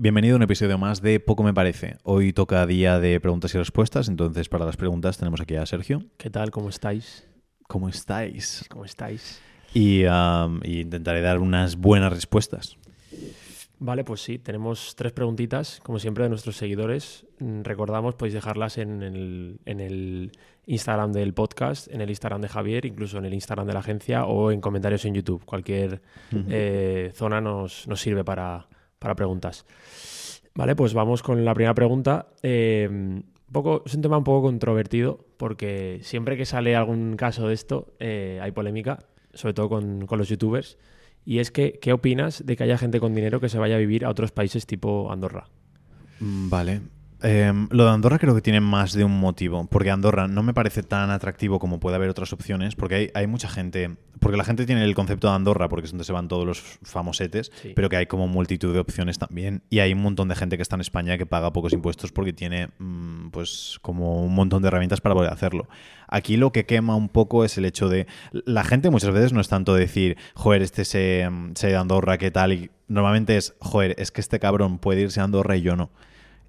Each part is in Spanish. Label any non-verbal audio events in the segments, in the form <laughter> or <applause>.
Bienvenido a un episodio más de Poco Me Parece. Hoy toca día de preguntas y respuestas, entonces para las preguntas tenemos aquí a Sergio. ¿Qué tal? ¿Cómo estáis? ¿Cómo estáis? ¿Cómo estáis? Y, um, y intentaré dar unas buenas respuestas. Vale, pues sí, tenemos tres preguntitas, como siempre, de nuestros seguidores. Mm, Recordamos, podéis dejarlas en el, en el Instagram del podcast, en el Instagram de Javier, incluso en el Instagram de la agencia o en comentarios en YouTube. Cualquier eh, zona nos, nos sirve para, para preguntas. Vale, pues vamos con la primera pregunta. Eh, poco, es un tema un poco controvertido porque siempre que sale algún caso de esto eh, hay polémica, sobre todo con, con los youtubers. Y es que, ¿qué opinas de que haya gente con dinero que se vaya a vivir a otros países tipo Andorra? Mm, Vale. Em, lo de Andorra creo que tiene más de un motivo, porque Andorra no me parece tan atractivo como puede haber otras opciones, porque hay, hay mucha gente, porque la gente tiene el concepto de Andorra, porque es donde se van todos los famosetes, Sí. pero que hay como multitud de opciones también, y hay un montón de gente que está en España que paga pocos impuestos porque tiene mm, pues como un montón de herramientas para poder hacerlo. Aquí lo que quema un poco es el hecho de, la gente muchas veces no es tanto decir, joder, este se, se a Andorra, ¿qué tal? Y normalmente es, joder, es que este cabrón puede irse a Andorra y yo no.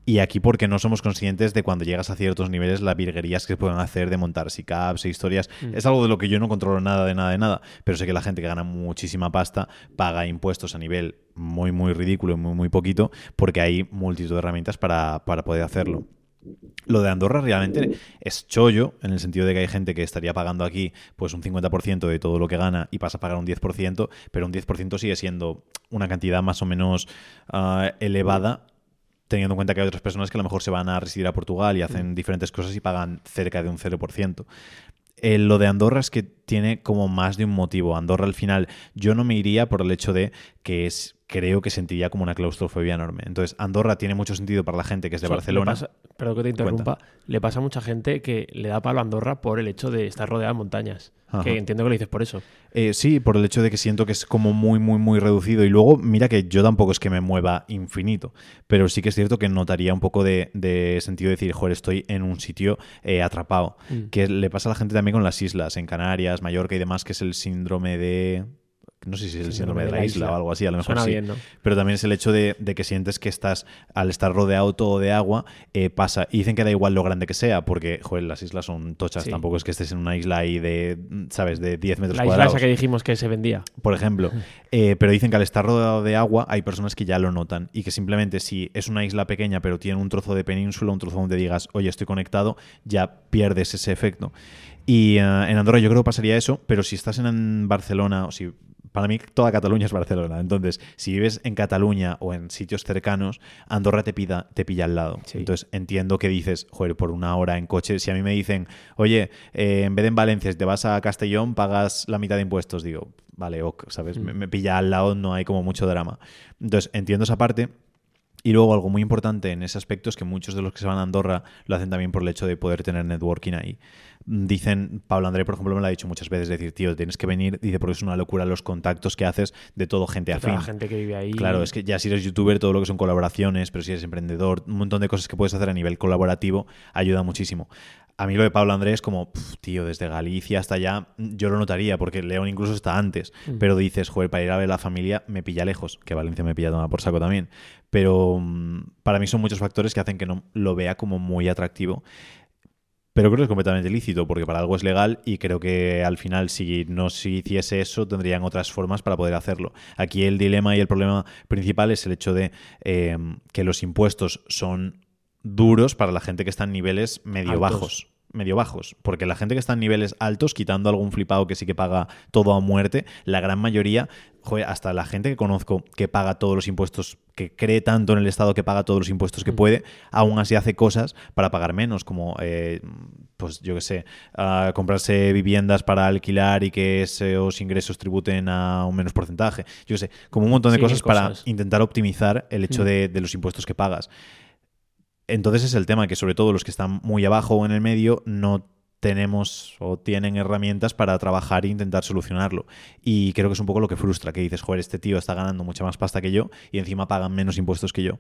Y aquí porque no somos conscientes de cuando llegas a ciertos niveles las virguerías que se pueden hacer de montar SICAPs e historias. Mm. Es algo de lo que yo no controlo nada de nada de nada, pero sé que la gente que gana muchísima pasta paga impuestos a nivel muy, muy ridículo y muy, muy poquito porque hay multitud de herramientas para, para poder hacerlo. Lo de Andorra realmente es chollo, en el sentido de que hay gente que estaría pagando aquí pues un 50% de todo lo que gana y pasa a pagar un 10%, pero un 10% sigue siendo una cantidad más o menos ah, elevada teniendo en cuenta que hay otras personas que a lo mejor se van a residir a Portugal y hacen diferentes cosas y pagan cerca de un 0%. Eh, lo de Andorra es que tiene como más de un motivo. Andorra al final yo no me iría por el hecho de que es creo que sentiría como una claustrofobia enorme. Entonces Andorra tiene mucho sentido para la gente que es de O sea, Barcelona. pasa- perdón que te interrumpa. Le pasa a mucha gente que le da palo a Andorra por el hecho de estar rodeada de montañas. Ajá. Que entiendo que lo dices por eso. Eh, sí, por el hecho de que siento que es como muy, muy, muy reducido. Y luego, mira que yo tampoco es que me mueva infinito, pero sí que es cierto que notaría un poco de, de sentido de decir, joder, estoy en un sitio eh, atrapado. Mm. Que le pasa a la gente también con las islas, en Canarias, Mallorca y demás, que es el síndrome de... No sé si es el síndrome, de la, isla, o algo así, a lo mejor Suena sí. bien, ¿no? Pero también es el hecho de, de que sientes que estás, al estar rodeado todo de agua, eh, pasa. Y dicen que da igual lo grande que sea, porque, joder, las islas son tochas. Sí. Tampoco es que estés en una isla ahí de, ¿sabes?, de 10 metros La isla cuadrados esa que dijimos que se vendía. por ejemplo. <laughs> Eh, pero dicen que al estar rodeado de agua hay personas que ya lo notan y que simplemente si es una isla pequeña pero tiene un trozo de península, un trozo donde digas, oye, estoy conectado, ya pierdes ese efecto. Y eh, en Andorra yo creo que pasaría eso, pero si estás en Barcelona, o si para mí toda Cataluña es Barcelona, entonces si vives en Cataluña o en sitios cercanos, Andorra te, pida, te pilla al lado. Sí. Entonces entiendo que dices, joder, por una hora en coche, si a mí me dicen, oye, eh, en vez de en Valencia, si te vas a Castellón, pagas la mitad de impuestos, digo, vale, ok, ¿sabes? Me, me pilla al lado, no hay como mucho drama. Entonces entiendo esa parte. Y luego algo muy importante en ese aspecto es que muchos de los que se van a Andorra lo hacen también por el hecho de poder tener networking ahí. Dicen, Pablo André, por ejemplo, me lo ha dicho muchas veces, decir, tío, tienes que venir, dice, porque es una locura los contactos que haces de todo gente Toda afín. la gente que vive ahí. Claro, es que ya si eres youtuber, todo lo que son colaboraciones, pero si eres emprendedor, un montón de cosas que puedes hacer a nivel colaborativo ayuda muchísimo. A mí lo de Pablo Andrés, como, tío, desde Galicia hasta allá, yo lo notaría, porque León incluso está antes. Mm. Pero dices, joder, para ir a ver a la familia me pilla lejos, que Valencia me pilla tomar por saco también. Pero mm, para mí son muchos factores que hacen que no lo vea como muy atractivo. Pero creo que es completamente lícito, porque para algo es legal y creo que al final, si no se hiciese eso, tendrían otras formas para poder hacerlo. Aquí el dilema y el problema principal es el hecho de eh, que los impuestos son duros para la gente que está en niveles medio Altos. bajos. Medio bajos, porque la gente que está en niveles altos, quitando algún flipado que sí que paga todo a muerte, la gran mayoría, joder, hasta la gente que conozco que paga todos los impuestos, que cree tanto en el Estado que paga todos los impuestos que Mm. puede, aún así hace cosas para pagar menos, como, eh, pues yo qué sé, ah, comprarse viviendas para alquilar y que esos ingresos tributen a un menos porcentaje. Yo qué sé, como un montón de Sí, cosas, para intentar optimizar el hecho Mm. de, de los impuestos que pagas. Entonces es el tema que sobre todo los que están muy abajo o en el medio no tenemos o tienen herramientas para trabajar e intentar solucionarlo. Y creo que es un poco lo que frustra, que dices, joder, este tío está ganando mucha más pasta que yo y encima pagan menos impuestos que yo.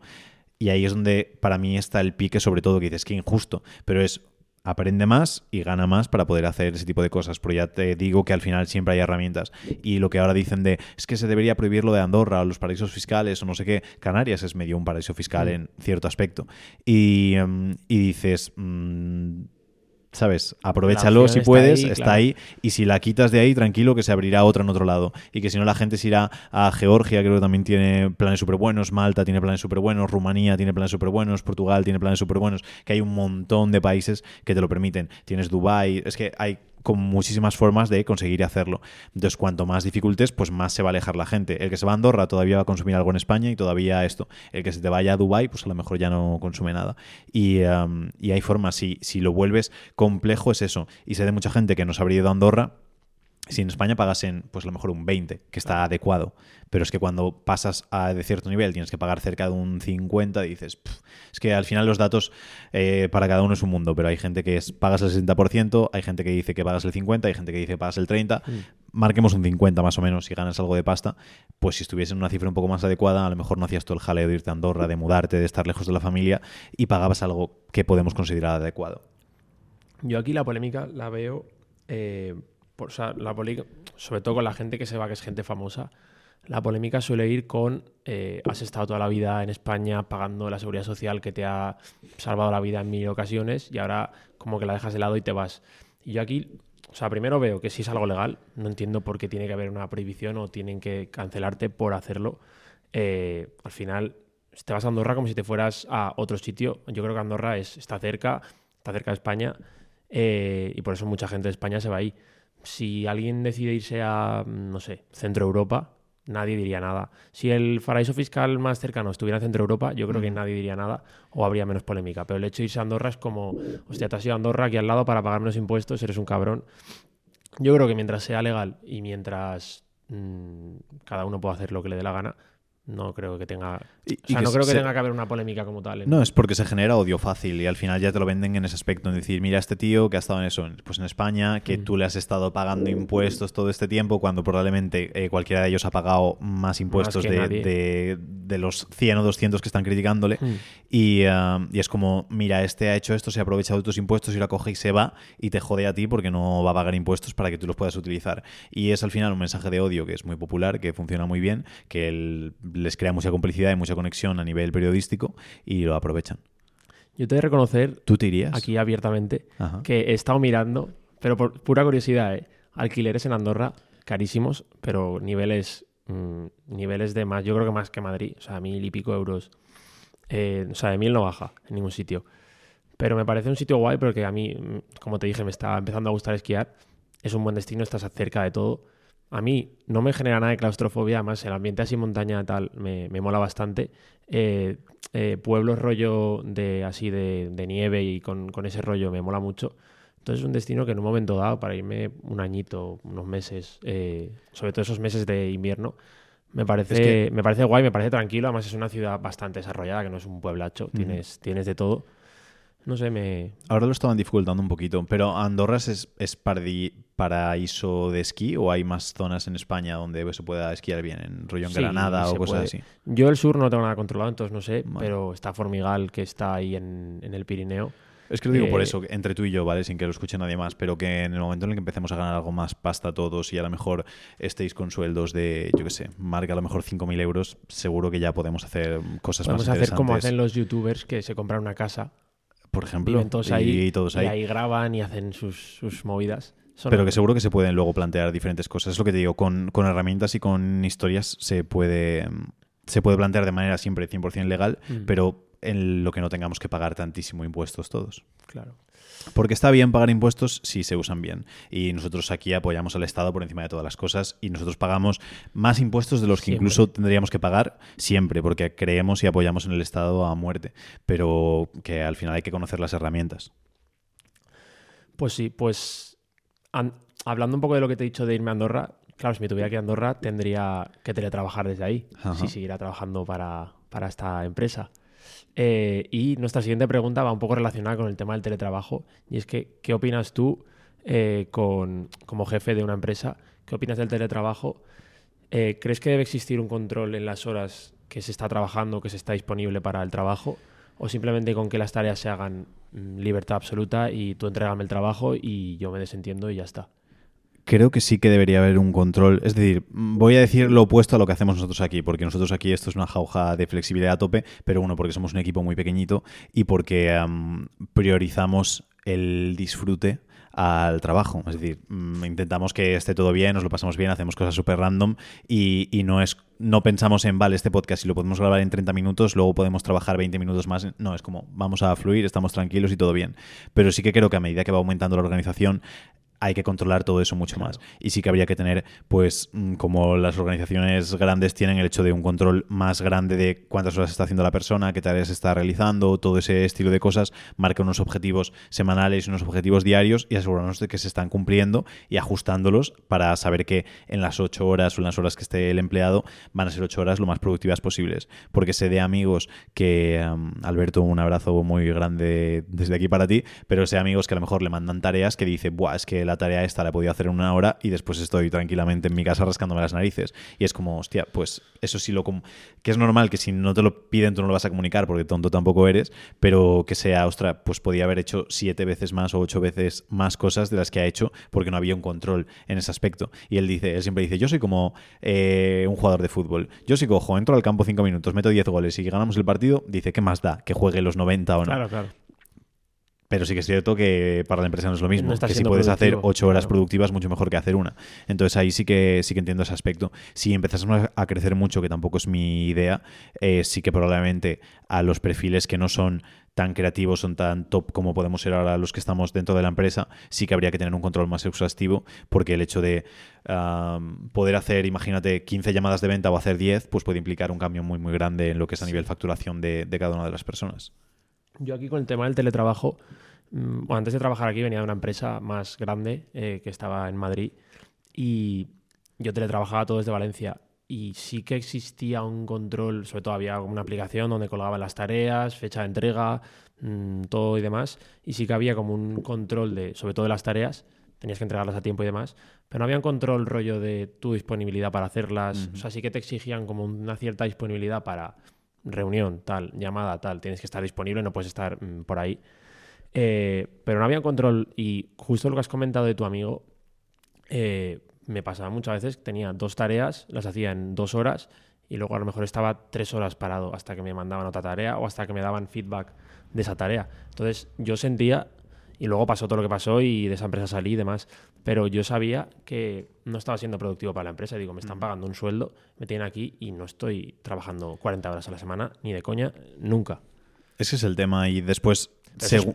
Y ahí es donde para mí está el pique sobre todo, que dices, que injusto, pero es aprende más y gana más para poder hacer ese tipo de cosas. Pero ya te digo que al final siempre hay herramientas. Y lo que ahora dicen de es que se debería prohibir lo de Andorra o los paraísos fiscales o no sé qué, Canarias es medio un paraíso fiscal Mm. en cierto aspecto. Y, em, y dices... mm, ¿Sabes? Aprovechalo si está puedes, ahí, está claro. ahí. Y si la quitas de ahí, tranquilo, que se abrirá otra en otro lado. Y que si no, la gente se irá a Georgia, creo que también tiene planes súper buenos. Malta tiene planes súper buenos. Rumanía tiene planes súper buenos. Portugal tiene planes súper buenos. Que hay un montón de países que te lo permiten. Tienes Dubai Es que hay con muchísimas formas de conseguir hacerlo. Entonces, cuanto más dificultes, pues más se va a alejar la gente. El que se va a Andorra todavía va a consumir algo en España y todavía esto. El que se te vaya a Dubai pues a lo mejor ya no consume nada. Y, um, y hay formas. Si, si lo vuelves complejo, es eso. Y sé de mucha gente que no se habría ido a Andorra si en España pagasen, pues a lo mejor un 20, que está adecuado. Pero es que cuando pasas a de cierto nivel tienes que pagar cerca de un 50, dices, "Pff". es que al final los datos eh, para cada uno es un mundo, pero hay gente que es, pagas el 60%, hay gente que dice que pagas el 50, hay gente que dice que pagas el 30. Marquemos un 50 más o menos si ganas algo de pasta. Pues si estuviese en una cifra un poco más adecuada, a lo mejor no hacías todo el jaleo de irte a Andorra, de mudarte, de estar lejos de la familia y pagabas algo que podemos considerar adecuado. Yo aquí la polémica la veo, eh, sobre todo con la gente que se va, que es gente famosa, la polémica suele ir con, eh, has estado toda la vida en España pagando la seguridad social que te ha salvado la vida en mil ocasiones y ahora como que la dejas de lado y te vas. Y yo aquí, o sea, primero veo que si es algo legal, no entiendo por qué tiene que haber una prohibición o tienen que cancelarte por hacerlo. Eh, al final, te vas a Andorra como si te fueras a otro sitio. Yo creo que Andorra es, está cerca, está cerca de España eh, y por eso mucha gente de España se va ahí. Si alguien decide irse a, mm, no sé, Centro Europa, nadie diría nada. Si el paraíso fiscal más cercano estuviera en Centro Europa, yo creo que nadie diría nada o habría menos polémica. Pero el hecho de irse a Andorra es como, hostia, te has ido a Andorra aquí al lado para pagar menos impuestos, eres un cabrón. Yo creo que mientras sea legal y mientras mm, cada uno pueda hacer lo que le dé la gana, no creo que tenga. Y- o sea, que no creo que se- tenga que haber una polémica como tal. ¿eh? No, es porque se genera odio fácil y al final ya te lo venden en ese aspecto, en decir, mira este tío que ha estado en eso, pues en España, que Mm. tú le has estado pagando impuestos todo este tiempo, cuando probablemente eh, cualquiera de ellos ha pagado más impuestos de, de- de los 100 o 200 que están criticándole. Mm. Y, ah, y es como, mira, este ha hecho esto, se ha aprovechado de tus impuestos y la coge y se va y te jode a ti porque no va a pagar impuestos para que tú los puedas utilizar. Y es al final un mensaje de odio que es muy popular, que funciona muy bien, que el- les crea mucha complicidad y mucha conexión a nivel periodístico y lo aprovechan. Yo te he de reconocer ¿Tú te irías? aquí abiertamente Ajá. que he estado mirando, pero por pura curiosidad, ¿eh? alquileres en Andorra carísimos, pero niveles mm, niveles de más, yo creo que más que Madrid, o sea, mil y pico euros. Eh, o sea, de mil no baja en ningún sitio. Pero me parece un sitio guay porque a mí, mm, como te dije, me está empezando a gustar esquiar. Es un buen destino, estás cerca de todo. A mí no me genera nada de claustrofobia, además el ambiente así montaña tal me, me mola bastante. Eh, eh, pueblos rollo de así de, de nieve y con, con ese rollo me mola mucho. Entonces es un destino que en un momento dado, para irme un añito, unos meses, eh, sobre todo esos meses de invierno, me parece, Es que- me parece guay, me parece tranquilo. Además es una ciudad bastante desarrollada, que no es un pueblacho, tienes, tienes de todo. No sé, me... Ahora lo estaban dificultando un poquito, pero ¿Andorra es, es paraíso de esquí o hay más zonas en España donde se pueda esquiar bien? En rollo en Sí, Granada o cosas puede. así. Yo el sur no tengo nada controlado, entonces no sé, Vale. pero está Formigal, que está ahí en, en el Pirineo. Es que lo digo por Eh, eso, entre tú y yo, ¿vale? Sin que lo escuche nadie más, pero que en el momento en el que empecemos a ganar algo más pasta todos y a lo mejor estéis con sueldos de, yo qué sé, marca a lo mejor 5.000 euros, seguro que ya podemos hacer cosas Podemos más hacer como hacen los youtubers que se compran una casa, Por ejemplo, viven todos y, ahí, todos y ahí. ahí graban y hacen sus, sus movidas. Son- Pero que seguro que se pueden luego plantear diferentes cosas. Es lo que te digo, con, con herramientas y con historias se puede, se puede plantear de manera siempre 100% legal, Mm. pero en lo que no tengamos que pagar tantísimo impuestos todos. Claro. Porque está bien pagar impuestos si se usan bien. Y nosotros aquí apoyamos al Estado por encima de todas las cosas y nosotros pagamos más impuestos de los que Siempre. incluso tendríamos que pagar siempre, porque creemos y apoyamos en el Estado a muerte. Pero que al final hay que conocer las herramientas. Pues sí, pues an- hablando un poco de lo que te he dicho de irme a Andorra, claro, si me tuviera que ir a Andorra tendría que teletrabajar desde ahí, Ajá. si siguiera trabajando para, para esta empresa. Eh, y nuestra siguiente pregunta va un poco relacionada con el tema del teletrabajo, y es que, ¿qué opinas tú eh, con, como jefe de una empresa? ¿Qué opinas del teletrabajo? Eh, ¿Crees que debe existir un control en las horas que se está trabajando, que se está disponible para el trabajo? o simplemente con que las tareas se hagan mm, libertad absoluta y tú entregame el trabajo y yo me desentiendo y ya está. Creo que sí que debería haber un control. Es decir, voy a decir lo opuesto a lo que hacemos nosotros aquí, porque nosotros aquí esto es una jauja de flexibilidad a tope, pero uno, porque somos un equipo muy pequeñito y porque am, priorizamos el disfrute al trabajo. Es decir, mm, intentamos que esté todo bien, nos lo pasamos bien, hacemos cosas súper random y, y no es no pensamos en, vale, este podcast si lo podemos grabar en 30 minutos, luego podemos trabajar 20 minutos más. No, es como, vamos a fluir, estamos tranquilos y todo bien. Pero sí que creo que a medida que va aumentando la organización, hay que controlar todo eso mucho más. Y sí que habría que tener, pues, mm, como las organizaciones grandes tienen el hecho de un control más grande de cuántas horas está haciendo la persona, qué tareas está realizando, todo ese estilo de cosas, marca unos objetivos semanales y unos objetivos diarios y asegurarnos de que se están cumpliendo y ajustándolos para saber que en las ocho horas o en las horas que esté el empleado van a ser ocho horas lo más productivas posibles. Porque sé de amigos que, um, Alberto, un abrazo muy grande desde aquí para ti, pero sé de amigos que a lo mejor le mandan tareas que dice, Buah, es que la tarea esta la he podido hacer en una hora y después estoy tranquilamente en mi casa rascándome las narices. Y es como, hostia, pues eso sí lo... Que es normal que si no te lo piden tú no lo vas a comunicar porque tonto tampoco eres, pero que sea, ostras, pues podía haber hecho siete veces más o ocho veces más cosas de las que ha hecho porque no había un control en ese aspecto. Y él dice, él siempre dice, yo soy como eh, un jugador de fútbol. Yo si cojo, entro al campo cinco minutos, meto 10 goles y ganamos el partido, dice, ¿qué más da? Que juegue los 90 o no. Claro, claro. Pero sí que es cierto que para la empresa no es lo mismo. No que si puedes hacer ocho horas claro. productivas, mucho mejor que hacer una. Entonces ahí sí que sí que entiendo ese aspecto. Si empezásemos a crecer mucho, que tampoco es mi idea, eh, sí que probablemente a los perfiles que no son tan creativos, son tan top como podemos ser ahora los que estamos dentro de la empresa, sí que habría que tener un control más exhaustivo, porque el hecho de um, poder hacer, imagínate, 15 llamadas de venta o hacer 10, pues puede implicar un cambio muy, muy grande en lo que es a nivel facturación de, de cada una de las personas. Yo aquí con el tema del teletrabajo, mm, bueno, antes de trabajar aquí venía de una empresa más grande eh, que estaba en Madrid y yo teletrabajaba todo desde Valencia y sí que existía un control, sobre todo había una aplicación donde colgaban las tareas, fecha de entrega, mm, todo y demás y sí que había como un control de, sobre todo de las tareas, tenías que entregarlas a tiempo y demás, pero no había un control rollo de tu disponibilidad para hacerlas, o sea, sí que te exigían como una cierta disponibilidad para reunión, tal, llamada, tal, tienes que estar disponible, no puedes estar mm, por ahí. Eh, pero no había control y justo lo que has comentado de tu amigo, eh, me pasaba muchas veces, tenía dos tareas, las hacía en dos horas y luego a lo mejor estaba tres horas parado hasta que me mandaban otra tarea o hasta que me daban feedback de esa tarea. Entonces yo sentía, y luego pasó todo lo que pasó y de esa empresa salí y demás, pero yo sabía que no estaba siendo productivo para la empresa. Digo, me están pagando un sueldo, me tienen aquí y no estoy trabajando 40 horas a la semana, ni de coña, nunca. Ese es el tema y después...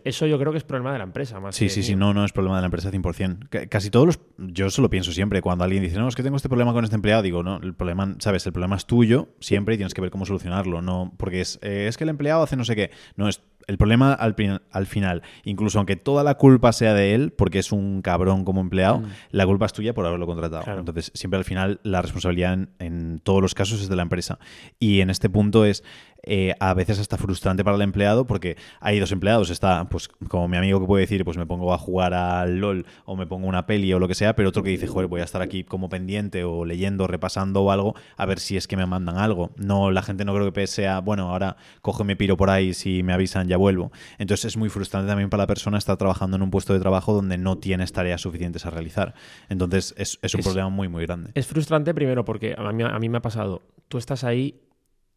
Eso, yo creo que es problema de la empresa más Sí, que sí, sí, no, no es problema de la empresa 100%. C- Casi todos los... Yo eso lo pienso siempre. Cuando alguien dice, no, es que tengo este problema con este empleado, digo, no, el problema, ¿sabes? El problema es tuyo siempre y tienes que ver cómo solucionarlo. No, porque es, eh, es que el empleado hace no sé qué. No, es el problema al, al final, incluso aunque toda la culpa sea de él, porque es un cabrón como empleado, Mm. la culpa es tuya por haberlo contratado. Claro. Entonces, siempre al final la responsabilidad en, en todos los casos es de la empresa. Y en este punto es eh, a veces hasta frustrante para el empleado porque hay dos empleados. Está, pues, como mi amigo que puede decir, pues me pongo a jugar al LOL o me pongo una peli o lo que sea, pero otro que dice, joder, voy a estar aquí como pendiente o leyendo, repasando o algo, a ver si es que me mandan algo. No, la gente no creo que sea, bueno, ahora cojo y me piro por ahí, si me avisan ya vuelvo. Entonces es muy frustrante también para la persona estar trabajando en un puesto de trabajo donde no tienes tareas suficientes a realizar. Entonces es, es un Es- problema muy, muy grande. Es frustrante primero porque a mí, a mí me ha pasado, tú estás ahí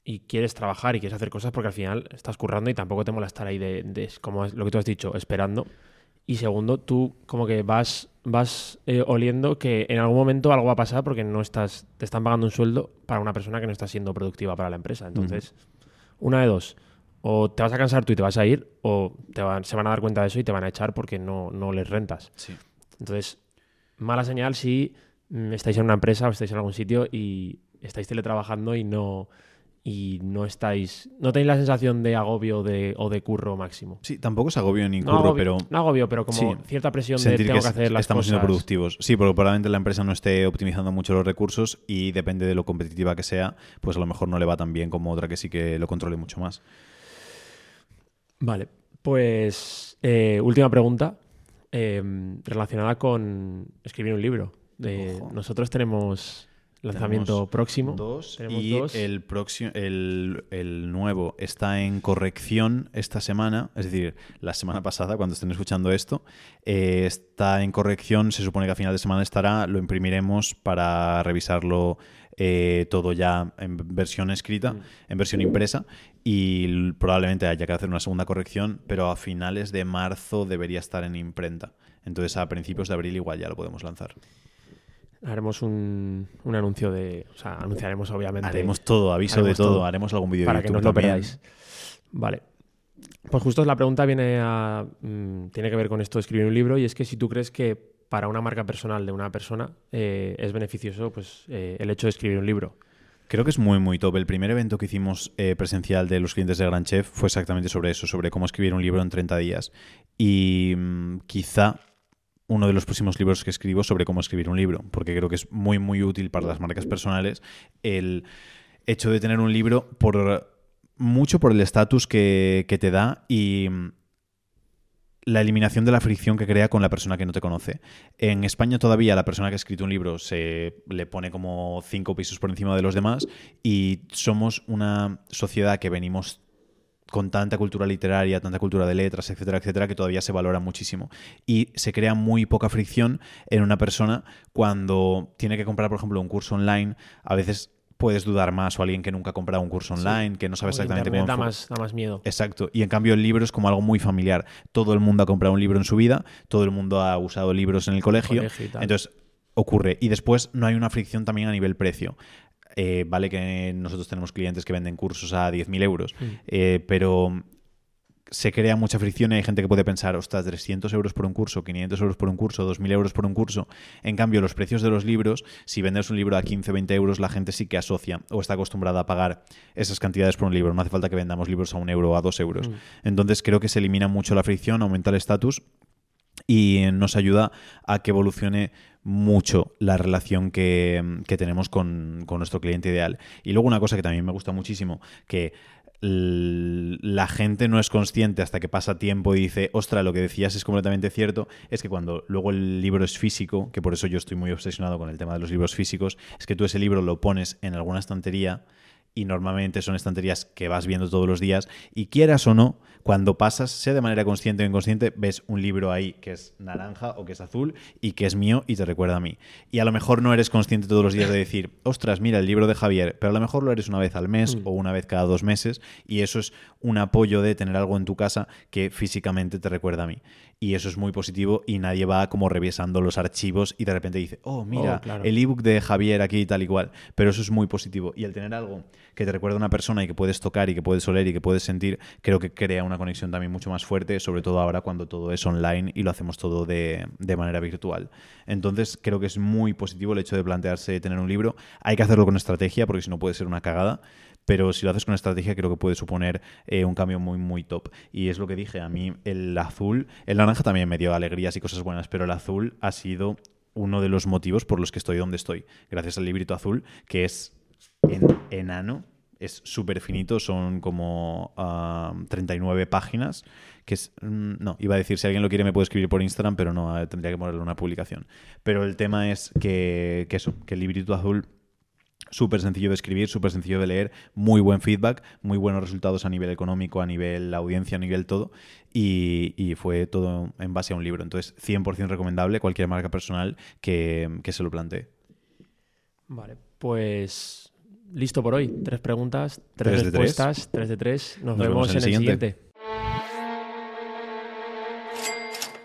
y quieres trabajar y quieres hacer cosas porque al final estás currando y tampoco te mola estar ahí de, de- como es lo que tú has dicho, esperando. Y segundo, tú como que vas, vas eh, oliendo que en algún momento algo va a pasar porque no estás, te están pagando un sueldo para una persona que no está siendo productiva para la empresa. Entonces, una de dos. O te vas a cansar tú y te vas a ir, o te van- se van a dar cuenta de eso y te van a echar porque no, no les rentas. Sí. Entonces, mala señal si mm, estáis en una empresa o estáis en algún sitio y estáis teletrabajando y no y no estáis no tenéis la sensación de agobio de, o de curro máximo. Sí, tampoco es agobio ni No curro, agobio, pero no agobio, pero como Sí. cierta presión de tengo que que, hacer las estamos cosas. siendo productivos. Sí, porque probablemente la empresa no esté optimizando mucho los recursos y depende de lo competitiva que sea, pues a lo mejor no le va tan bien como otra que sí que lo controle mucho más. Vale, pues eh, última pregunta eh, relacionada con escribir un libro. Ojo. nosotros tenemos lanzamiento Tenemos próximo. Dos, Tenemos y dos. El, próximo, el, el nuevo está en corrección esta semana, es decir, la semana pasada, cuando estén escuchando esto, eh, está en corrección, se supone que a final de semana estará, lo imprimiremos para revisarlo eh, todo ya en versión escrita, Mm. en versión impresa, y probablemente haya que hacer una segunda corrección, pero a finales de marzo debería estar en imprenta. Entonces a principios de abril igual ya lo podemos lanzar. Haremos un, un anuncio de. O sea, anunciaremos obviamente. Haremos todo, aviso haremos de todo, todo. haremos algún vídeo de para que no YouTube lo perdáis. Vale. Pues justo la pregunta viene a. mm, tiene que ver con esto de escribir un libro y es que si tú crees que para una marca personal de una persona eh, es beneficioso pues eh, el hecho de escribir un libro. Creo que es muy, muy top. El primer evento que hicimos eh, presencial de los clientes de Gran Chef fue exactamente sobre eso, sobre cómo escribir un libro en 30 días. Y mm, quizá uno de los próximos libros que escribo sobre cómo escribir un libro, porque creo que es muy, muy útil para las marcas personales el hecho de tener un libro por mucho por el estatus que, que te da y mm, la eliminación de la fricción que crea con la persona que no te conoce. En España todavía la persona que ha escrito un libro se le pone como cinco pisos por encima de los demás y somos una sociedad que venimos con tanta cultura literaria, tanta cultura de letras, etcétera, etcétera, que todavía se valora muchísimo. Y se crea muy poca fricción en una persona cuando tiene que comprar, por ejemplo, un curso online. A veces puedes dudar más o alguien que nunca ha comprado un curso online, que no sabe exactamente Internet cómo da más, da más miedo. Exacto. Y en cambio el libro es como algo muy familiar. Todo el mundo ha comprado un libro en su vida, todo el mundo ha usado libros en el colegio. Colegio y tal. Entonces ocurre. Y después no hay una fricción también a nivel precio. Eh, vale que nosotros tenemos clientes que venden cursos a 10.000 euros, Mm. eh, pero se crea mucha fricción y hay gente que puede pensar, ostras, 300 euros por un curso, 500 euros por un curso, 2.000 euros por un curso. En cambio, los precios de los libros, si vendes un libro a 15, 20 euros, la gente sí que asocia o está acostumbrada a pagar esas cantidades por un libro. No hace falta que vendamos libros a un euro o a dos euros. Mm. Entonces creo que se elimina mucho la fricción, aumenta el estatus y nos ayuda a que evolucione mucho la relación que, que tenemos con, con nuestro cliente ideal. Y luego una cosa que también me gusta muchísimo, que la gente no es consciente hasta que pasa tiempo y dice, ostra, lo que decías es completamente cierto, es que cuando luego el libro es físico, que por eso yo estoy muy obsesionado con el tema de los libros físicos, es que tú ese libro lo pones en alguna estantería y normalmente son estanterías que vas viendo todos los días y quieras o no, cuando pasas, sea de manera consciente o inconsciente, ves un libro ahí que es naranja o que es azul y que es mío y te recuerda a mí. Y a lo mejor no eres consciente todos los días de decir, ostras, mira el libro de Javier, pero a lo mejor lo eres una vez al mes Mm. o una vez cada dos meses y eso es un apoyo de tener algo en tu casa que físicamente te recuerda a mí. Y eso es muy positivo y nadie va como revisando los archivos y de repente dice, oh, mira, Oh, claro. el ebook de Javier aquí y tal y cual. Pero eso es muy positivo. Y el tener algo que te recuerda a una persona y que puedes tocar y que puedes oler y que puedes sentir, creo que crea una conexión también mucho más fuerte, sobre todo ahora cuando todo es online y lo hacemos todo de, de manera virtual. Entonces creo que es muy positivo el hecho de plantearse tener un libro. Hay que hacerlo con estrategia porque si no puede ser una cagada. Pero si lo haces con estrategia, creo que puede suponer eh, un cambio muy, muy top. Y es lo que dije, a mí el azul, el naranja también me dio alegrías y cosas buenas, pero el azul ha sido uno de los motivos por los que estoy donde estoy. Gracias al librito azul, que es en enano, es súper finito, son como ah, 39 páginas, que es... mm, No, iba a decir, si alguien lo quiere me puede escribir por Instagram, pero no, eh, tendría que ponerle una publicación. Pero el tema es que, que eso, que el librito azul súper sencillo de escribir, súper sencillo de leer, muy buen feedback, muy buenos resultados a nivel económico, a nivel audiencia, a nivel todo, y, y fue todo en base a un libro. Entonces, 100% recomendable cualquier marca personal que, que se lo plantee. Vale, pues listo por hoy. Tres preguntas, tres, Tres de tres. respuestas, tres de tres. Nos, Nos vemos, en el siguiente.